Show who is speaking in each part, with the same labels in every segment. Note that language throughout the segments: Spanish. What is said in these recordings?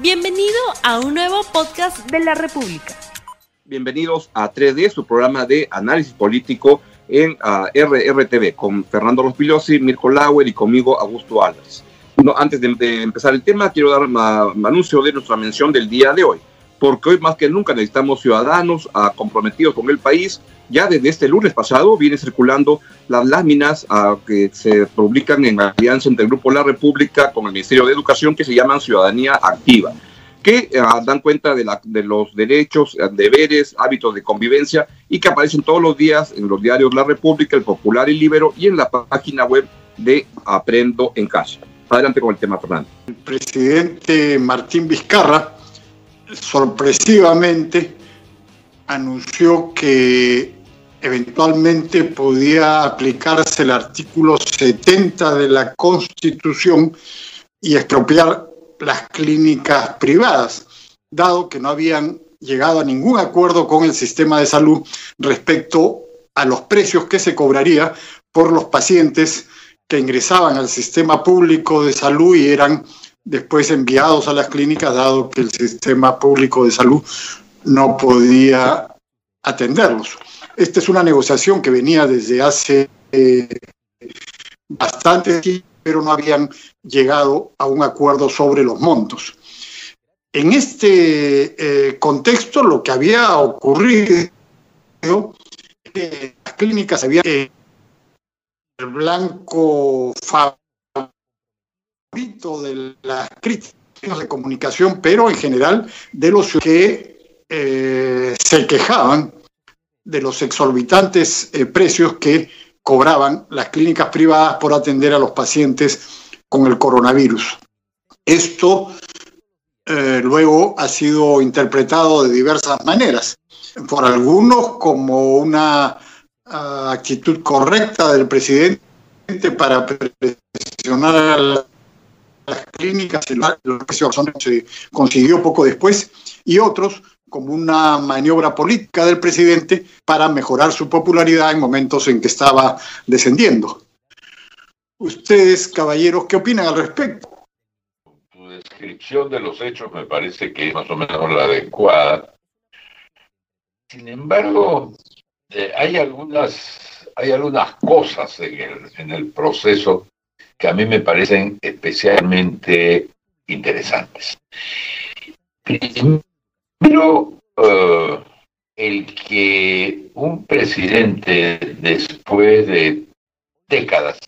Speaker 1: Bienvenido a un nuevo podcast de la República.
Speaker 2: Bienvenidos a 3D, su programa de análisis político en uh, RRTV con Fernando Rospigliosi, Mirko Lauer y conmigo Augusto Álvarez. Antes de, empezar el tema, quiero dar un anuncio de nuestra mención del día de hoy, porque hoy más que nunca necesitamos ciudadanos uh, comprometidos con el país. Ya desde este lunes pasado vienen circulando las láminas uh, que se publican en alianza entre el Grupo La República con el Ministerio de Educación que se llaman Ciudadanía Activa que uh, dan cuenta de, de, los derechos, deberes, hábitos de convivencia y que aparecen todos los días en los diarios La República, El Popular y Libero y en la página web de Aprendo en Casa. Adelante con el tema, Fernando.
Speaker 3: El presidente Martín Vizcarra sorpresivamente anunció que eventualmente podía aplicarse el artículo 70 de la Constitución y expropiar las clínicas privadas, dado que no habían llegado a ningún acuerdo con el sistema de salud respecto a los precios que se cobraría por los pacientes que ingresaban al sistema público de salud y eran después enviados a las clínicas, dado que el sistema público de salud no podía atenderlos. Esta es una negociación que venía desde hace eh, bastante tiempo pero no habían llegado a un acuerdo sobre los montos. En este eh, contexto, lo que había ocurrido es que las clínicas habían eh, el blanco favorito de las críticas de comunicación, pero en general de los que eh, se quejaban de los exorbitantes eh, precios que cobraban las clínicas privadas por atender a los pacientes con el coronavirus. Esto eh, luego ha sido interpretado de diversas maneras, por algunos como una uh, actitud correcta del presidente para presionar a las clínicas, y los precios se consiguió poco después, y otros como una maniobra política del presidente para mejorar su popularidad en momentos en que estaba descendiendo. Ustedes, caballeros, ¿qué opinan al respecto?
Speaker 4: Tu descripción de los hechos me parece que es más o menos la adecuada. Sin embargo, eh, hay algunas hay algunas cosas en el, en el proceso que a mí me parecen especialmente interesantes. Pero uh, el que un presidente, después de décadas,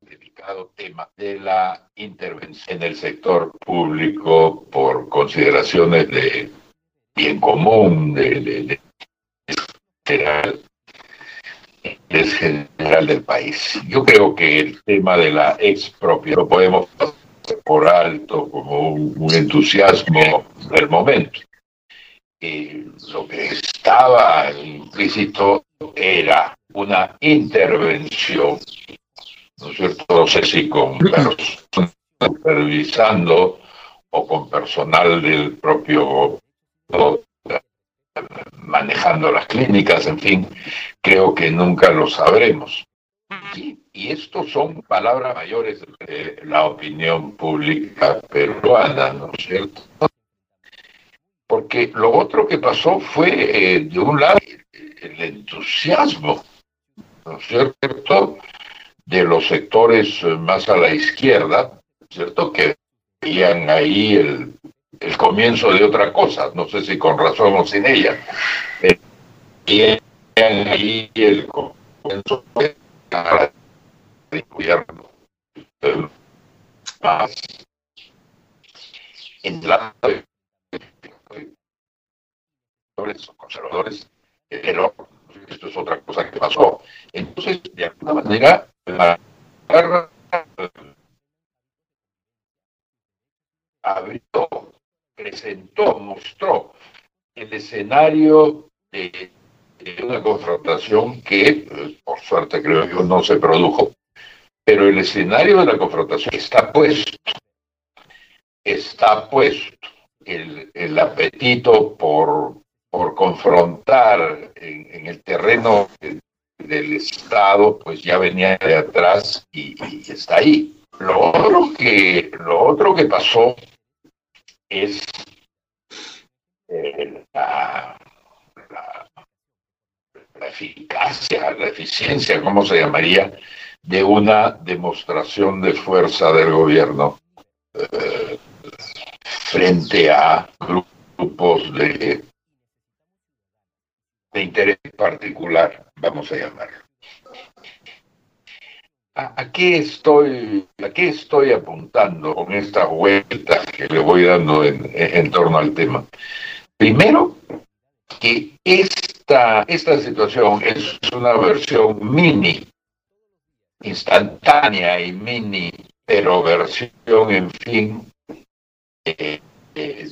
Speaker 4: dedicado tema de la intervención en el sector público por consideraciones de bien común, de, de, general, del país. Yo creo que el tema de la expropiación lo podemos por alto como un entusiasmo del momento eh, lo que estaba implícito era una intervención, ¿no es cierto? No sé si con personas supervisando o con personal del propio manejando las clínicas, en fin, creo que nunca lo sabremos. Y, y estos son palabras mayores de la opinión pública peruana, ¿no es cierto? Lo otro que pasó fue, eh, de un lado, el entusiasmo, ¿no es cierto?, de los sectores más a la izquierda, ¿cierto?, que veían ahí el, el comienzo de otra cosa, no sé si con razón o sin ella, veían ahí el comienzo de gobierno más en la o conservadores, pero esto es otra cosa que pasó. Entonces, de alguna manera, la guerra abrió, presentó, mostró el escenario de, una confrontación que, pues, por suerte creo yo, no se produjo, pero el escenario de la confrontación está puesto, está puesto. El, el apetito por por confrontar en, el terreno de, del Estado, pues ya venía de atrás y, y, está ahí. Lo otro que, lo otro que pasó es la, eficacia, la eficiencia, ¿cómo se llamaría?, de una demostración de fuerza del gobierno eh, frente a grupos de, de interés particular, vamos a llamarlo. ¿A, qué estoy, ¿A qué estoy apuntando con estas vueltas que le voy dando en, torno al tema? Primero, que esta, esta situación es una versión mini, instantánea y mini, pero versión, en fin, eh, eh,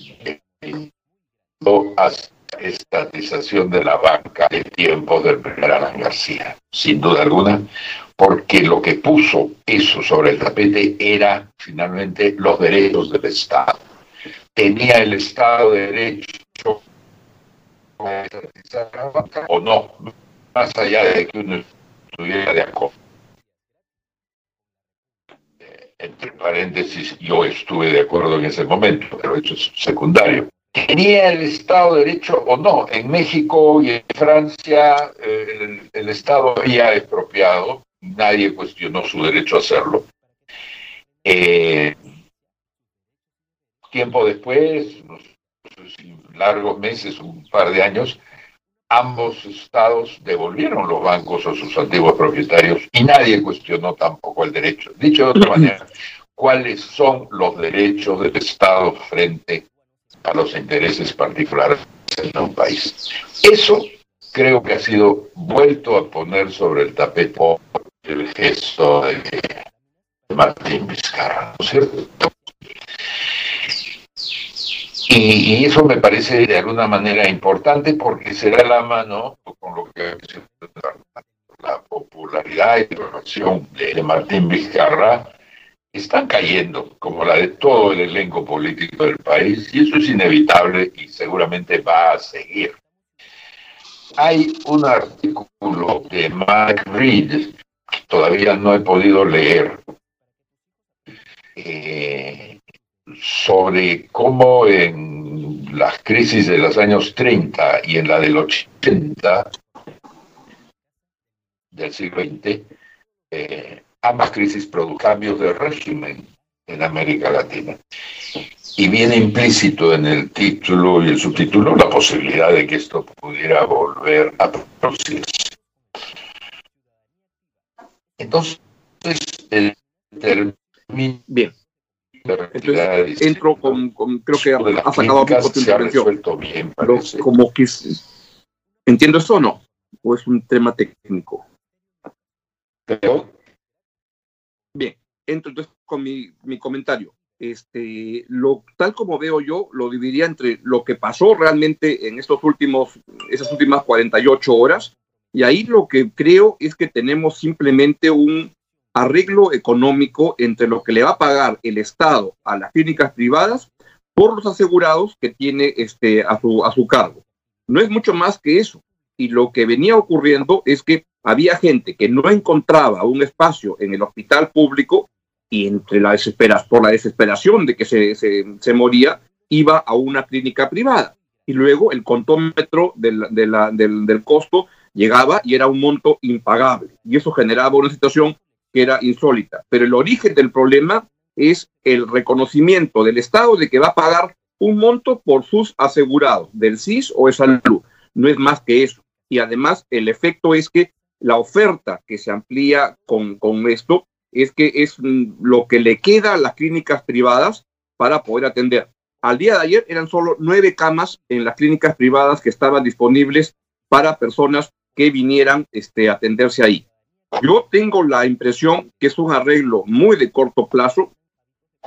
Speaker 4: estatización de la banca de tiempos del primer Alan García, sin duda alguna, porque lo que puso eso sobre el tapete era finalmente los derechos del Estado. ¿Tenía el Estado derecho o no? Más allá de que uno estuviera de acuerdo. Entre paréntesis, yo estuve de acuerdo en ese momento, pero eso es secundario. ¿Tenía el Estado derecho o no? En México y en Francia eh, el, Estado había expropiado, nadie cuestionó su derecho a hacerlo. Eh, tiempo después, largos meses, un par de años, ambos estados devolvieron los bancos a sus antiguos propietarios y nadie cuestionó tampoco el derecho. Dicho de otra manera, ¿cuáles son los derechos del Estado frente a los intereses particulares de un país. Eso creo que ha sido vuelto a poner sobre el tapete el gesto de, Martín Vizcarra, ¿no es cierto? Y, eso me parece de alguna manera importante porque será la mano con lo que la popularidad y la acción de Martín Vizcarra están cayendo, como la de todo el elenco político del país, y eso es inevitable y seguramente va a seguir. Hay un artículo de Mike Reed, que todavía no he podido leer, eh, sobre cómo en las crisis de los años 30 y en la del 80 del siglo XX, eh, ambas crisis produjeron cambios de régimen en América Latina. Y viene implícito en el título y el subtítulo la posibilidad de que esto pudiera volver a producirse. Entonces, el.
Speaker 2: Bien. Entonces, entro con, creo que ha sacado poco tu intervención. Bien, pero como que entiendo eso o no, o es un tema técnico. Pero Bien, entro entonces con mi, mi comentario. Este, lo, tal como veo yo, lo dividiría entre lo que pasó realmente en estos últimos, esas últimas 48 horas, y ahí lo que creo es que tenemos simplemente un arreglo económico entre lo que le va a pagar el Estado a las clínicas privadas por los asegurados que tiene este, a, su, a su cargo. No es mucho más que eso. Y lo que venía ocurriendo es que había gente que no encontraba un espacio en el hospital público y entre la desesperación, por la desesperación de que se, se, moría, iba a una clínica privada. Y luego el contómetro del, del, del costo llegaba y era un monto impagable. Y eso generaba una situación que era insólita. Pero el origen del problema es el reconocimiento del Estado de que va a pagar un monto por sus asegurados, del CIS o de salud. No es más que eso. Y además el efecto es que la oferta que se amplía con, con esto es que es lo que le queda a las clínicas privadas para poder atender. Al día de ayer eran solo nueve camas en las clínicas privadas que estaban disponibles para personas que vinieran este, a atenderse ahí. Yo tengo la impresión que es un arreglo muy de corto plazo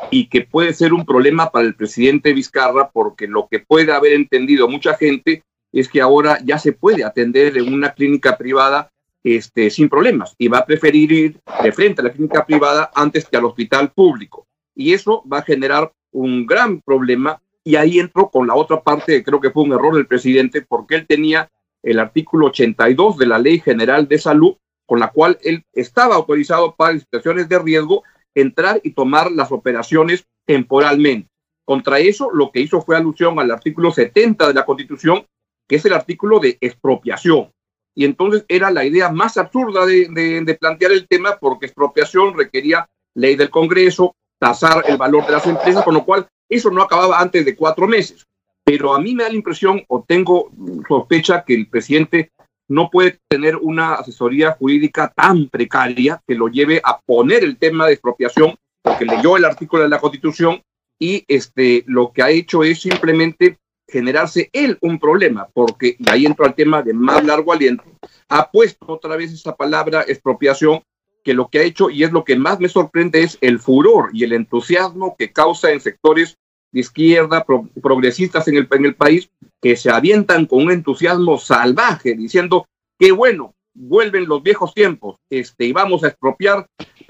Speaker 2: y que puede ser un problema para el presidente Vizcarra porque lo que puede haber entendido mucha gente es que ahora ya se puede atender en una clínica privada este, sin problemas y va a preferir ir de frente a la clínica privada antes que al hospital público. Y eso va a generar un gran problema y ahí entro con la otra parte creo que fue un error del presidente porque él tenía el artículo 82 de la Ley General de Salud con la cual él estaba autorizado para situaciones de riesgo entrar y tomar las operaciones temporalmente. Contra eso, lo que hizo fue alusión al artículo 70 de la Constitución, que es el artículo de expropiación. Y entonces era la idea más absurda de, plantear el tema porque expropiación requería ley del Congreso, tasar el valor de las empresas, con lo cual eso no acababa antes de cuatro meses. Pero a mí me da la impresión o tengo sospecha que el presidente no puede tener una asesoría jurídica tan precaria que lo lleve a poner el tema de expropiación, porque leyó el artículo de la Constitución y este, lo que ha hecho es simplemente generarse él un problema, porque, y ahí entra el tema de más largo aliento, ha puesto otra vez esa palabra expropiación, que lo que ha hecho, y es lo que más me sorprende, es el furor y el entusiasmo que causa en sectores de izquierda, progresistas en el, en el país, que se avientan con un entusiasmo salvaje, diciendo que bueno, vuelven los viejos tiempos, este, y vamos a expropiar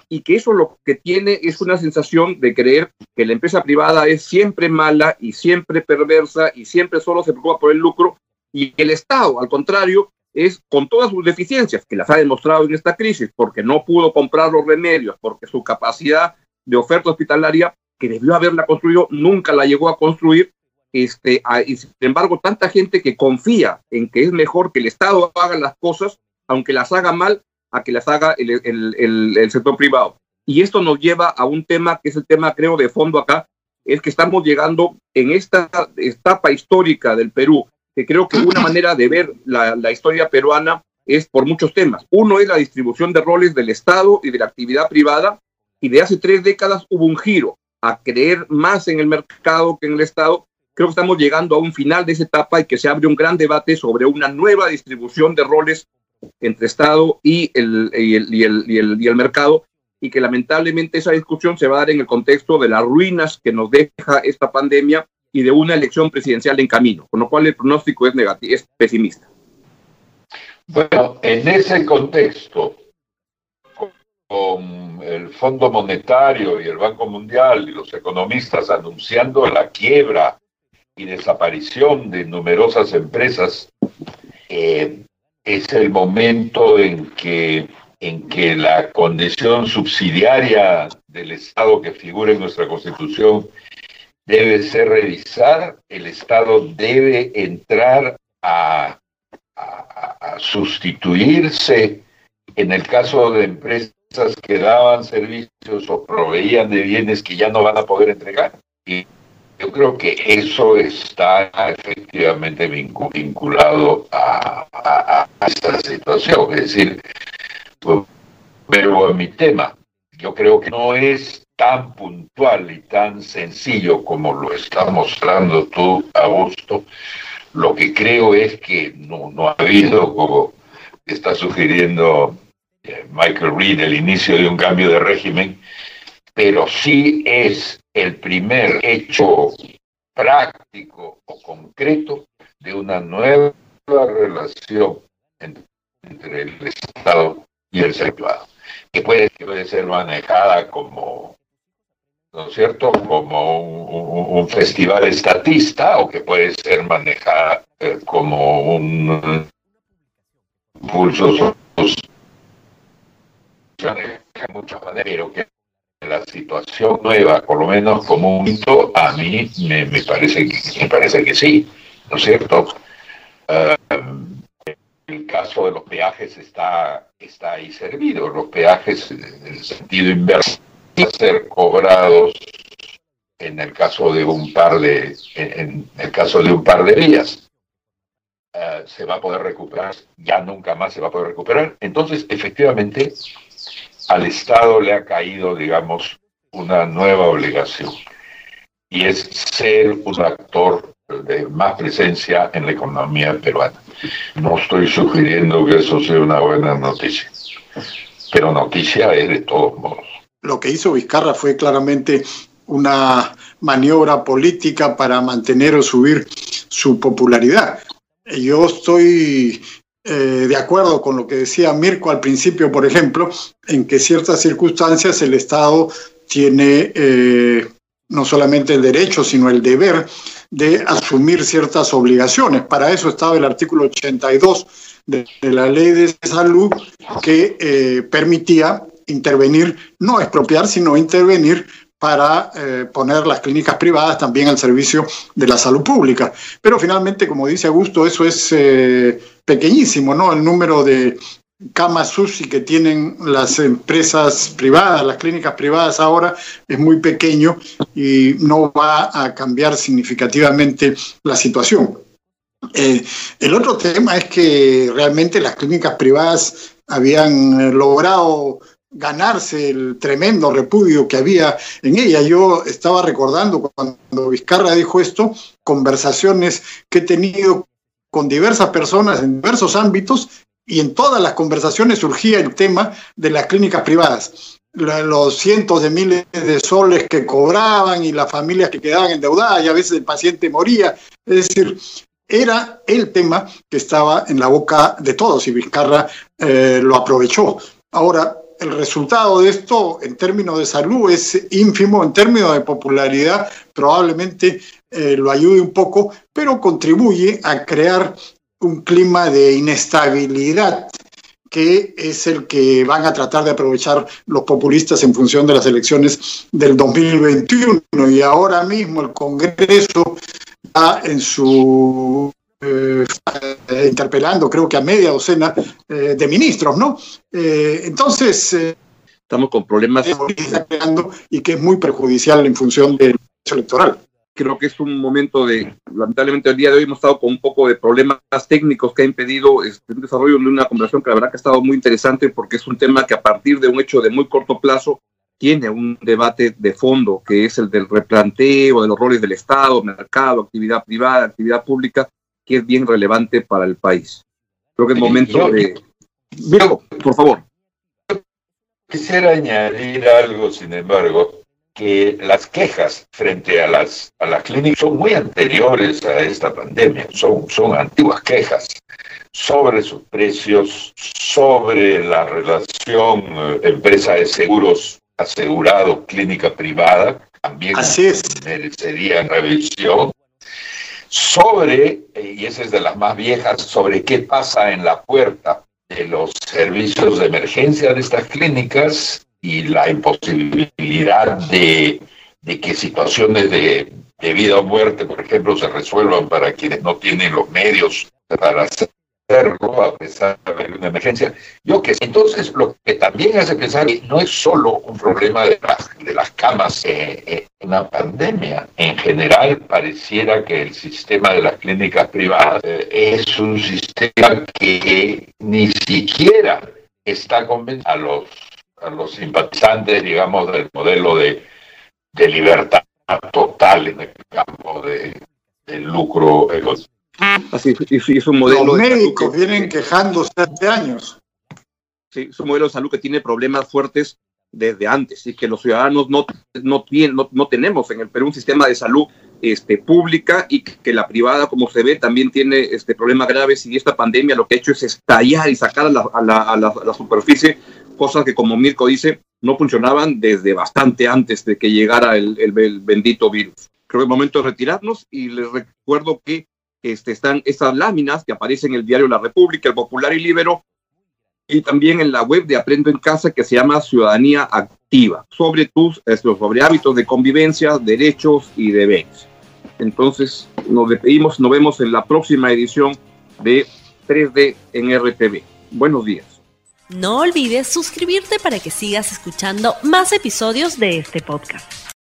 Speaker 2: y que eso lo que tiene es una sensación de creer que la empresa privada es siempre mala y siempre perversa y siempre solo se preocupa por el lucro y el Estado, al contrario, es con todas sus deficiencias, que las ha demostrado en esta crisis, porque no pudo comprar los remedios, porque su capacidad de oferta hospitalaria, que debió haberla construido, nunca la llegó a construir. Este, y sin embargo, tanta gente que confía en que es mejor que el Estado haga las cosas, aunque las haga mal, a que las haga el, sector privado. Y esto nos lleva a un tema que es el tema, creo, de fondo acá, es que estamos llegando en esta etapa histórica del Perú, que creo que una manera de ver la, la, historia peruana es por muchos temas. Uno es la distribución de roles del Estado y de la actividad privada, y de hace tres décadas hubo un giro a creer más en el mercado que en el Estado. Creo que estamos llegando a un final de esa etapa y que se abre un gran debate sobre una nueva distribución de roles entre Estado y el, y el, y el, y el, y el mercado y que lamentablemente esa discusión se va a dar en el contexto de las ruinas que nos deja esta pandemia y de una elección presidencial en camino, con lo cual el pronóstico es negativo, es pesimista.
Speaker 4: Bueno, en ese contexto, con el Fondo Monetario y el Banco Mundial y los economistas anunciando la quiebra y desaparición de numerosas empresas, eh, es el momento en que, en que la condición subsidiaria del Estado que figura en nuestra Constitución debe ser revisada, el Estado debe entrar a, a, sustituirse en el caso de empresas que daban servicios o proveían de bienes que ya no van a poder entregar. Y yo creo que eso está efectivamente vinculado a, esta situación. Es decir, pues, pero mi tema, yo creo que no es tan puntual y tan sencillo como lo está mostrando tú, Augusto. Lo que creo es que no, no ha habido, como está sugiriendo eh, Michael Reed, el inicio de un cambio de régimen, pero sí es el primer hecho práctico o concreto de una nueva relación entre, el Estado y el privado, que puede, puede ser manejada como, ¿no es cierto?, como un, festival estatista o que puede ser manejada eh, como un impulso de muchas maneras, pero que la situación nueva, por lo menos como un hito, a mí me, parece, que, me parece que sí, ¿no es cierto? Eh, el caso de los peajes está, está ahí servido. Los peajes, en el sentido inverso, van a ser cobrados en el caso de un par de, en el caso de un par de días. Eh, se va a poder recuperar, ya nunca más se va a poder recuperar. Entonces, efectivamente, al Estado le ha caído, digamos, una nueva obligación y es ser un actor de más presencia en la economía peruana. No estoy sugiriendo que eso sea una buena noticia, pero noticia es de todos modos.
Speaker 3: Lo que hizo Vizcarra fue claramente una maniobra política para mantener o subir su popularidad. Yo estoy eh, de acuerdo con lo que decía Mirko al principio, por ejemplo, en que ciertas circunstancias el Estado tiene eh, no solamente el derecho, sino el deber de asumir ciertas obligaciones. Para eso estaba el artículo 82 de, la ley de salud que eh, permitía intervenir, no expropiar, sino intervenir para eh, poner las clínicas privadas también al servicio de la salud pública. Pero finalmente, como dice Augusto, eso es eh, pequeñísimo, ¿no? El número de camas UCI que tienen las empresas privadas, las clínicas privadas ahora, es muy pequeño y no va a cambiar significativamente la situación. Eh, el otro tema es que realmente las clínicas privadas habían logrado ganarse el tremendo repudio que había en ella. Yo estaba recordando cuando Vizcarra dijo esto, conversaciones que he tenido con diversas personas en diversos ámbitos y en todas las conversaciones surgía el tema de las clínicas privadas. Los cientos de miles de soles que cobraban y las familias que quedaban endeudadas y a veces el paciente moría. Es decir, era el tema que estaba en la boca de todos y Vizcarra eh, lo aprovechó. Ahora, el resultado de esto en términos de salud es ínfimo, en términos de popularidad probablemente eh, lo ayude un poco, pero contribuye a crear un clima de inestabilidad que es el que van a tratar de aprovechar los populistas en función de las elecciones del 2021. Y ahora mismo el Congreso en su interpelando, creo que a media docena eh, de ministros, ¿no? Eh, entonces.
Speaker 2: Estamos con problemas.
Speaker 3: Y que es muy perjudicial en función del proceso electoral.
Speaker 2: Creo que es un momento de, lamentablemente el día de hoy hemos estado con un poco de problemas técnicos que ha impedido este, el desarrollo de una conversación que la verdad que ha estado muy interesante porque es un tema que a partir de un hecho de muy corto plazo tiene un debate de fondo, que es el del replanteo de los roles del Estado, mercado, actividad privada, actividad pública, que es bien relevante para el país. Creo que es momento de... por favor.
Speaker 4: Quisiera añadir algo, sin embargo, que las quejas frente a las, a las clínicas son muy anteriores a esta pandemia, son, son antiguas quejas sobre sus precios, sobre la relación eh, empresa de seguros asegurado clínica privada, también
Speaker 3: Así es.
Speaker 4: merecerían revisión, sobre, y esa es de las más viejas, sobre qué pasa en la puerta de los servicios de emergencia de estas clínicas y la imposibilidad de, de que situaciones de, de vida o muerte, por ejemplo, se resuelvan para quienes no tienen los medios para hacer a pesar de una emergencia. Yo que entonces lo que también hace pensar que no es solo un problema de las, de las camas eh, eh, en la pandemia. En general pareciera que el sistema de las clínicas privadas eh, es un sistema que ni siquiera está convenciendo a los, a los simpatizantes, digamos, del modelo de, de libertad total en el campo de, del lucro.
Speaker 2: Así es un modelo.
Speaker 3: Los médicos vienen quejándose hace años.
Speaker 2: Sí, es un modelo de salud que tiene problemas fuertes desde antes y que los ciudadanos no, no, tienen, no, tenemos en el Perú un sistema de salud este, pública y que la privada, como se ve, también tiene este, problemas graves y esta pandemia lo que ha hecho es estallar y sacar a la, a la, a la, superficie cosas que, como Mirko dice, no funcionaban desde bastante antes de que llegara el, el, el bendito virus. Creo que es momento de retirarnos y les recuerdo que este, están estas láminas que aparecen en el diario La República, El Popular y Libero, y también en la web de Aprendo en Casa que se llama Ciudadanía Activa, sobre tus sobre hábitos de convivencia, derechos y deberes. Entonces, nos despedimos, nos vemos en la próxima edición de 3D en RTV. Buenos días.
Speaker 1: No olvides suscribirte para que sigas escuchando más episodios de este podcast.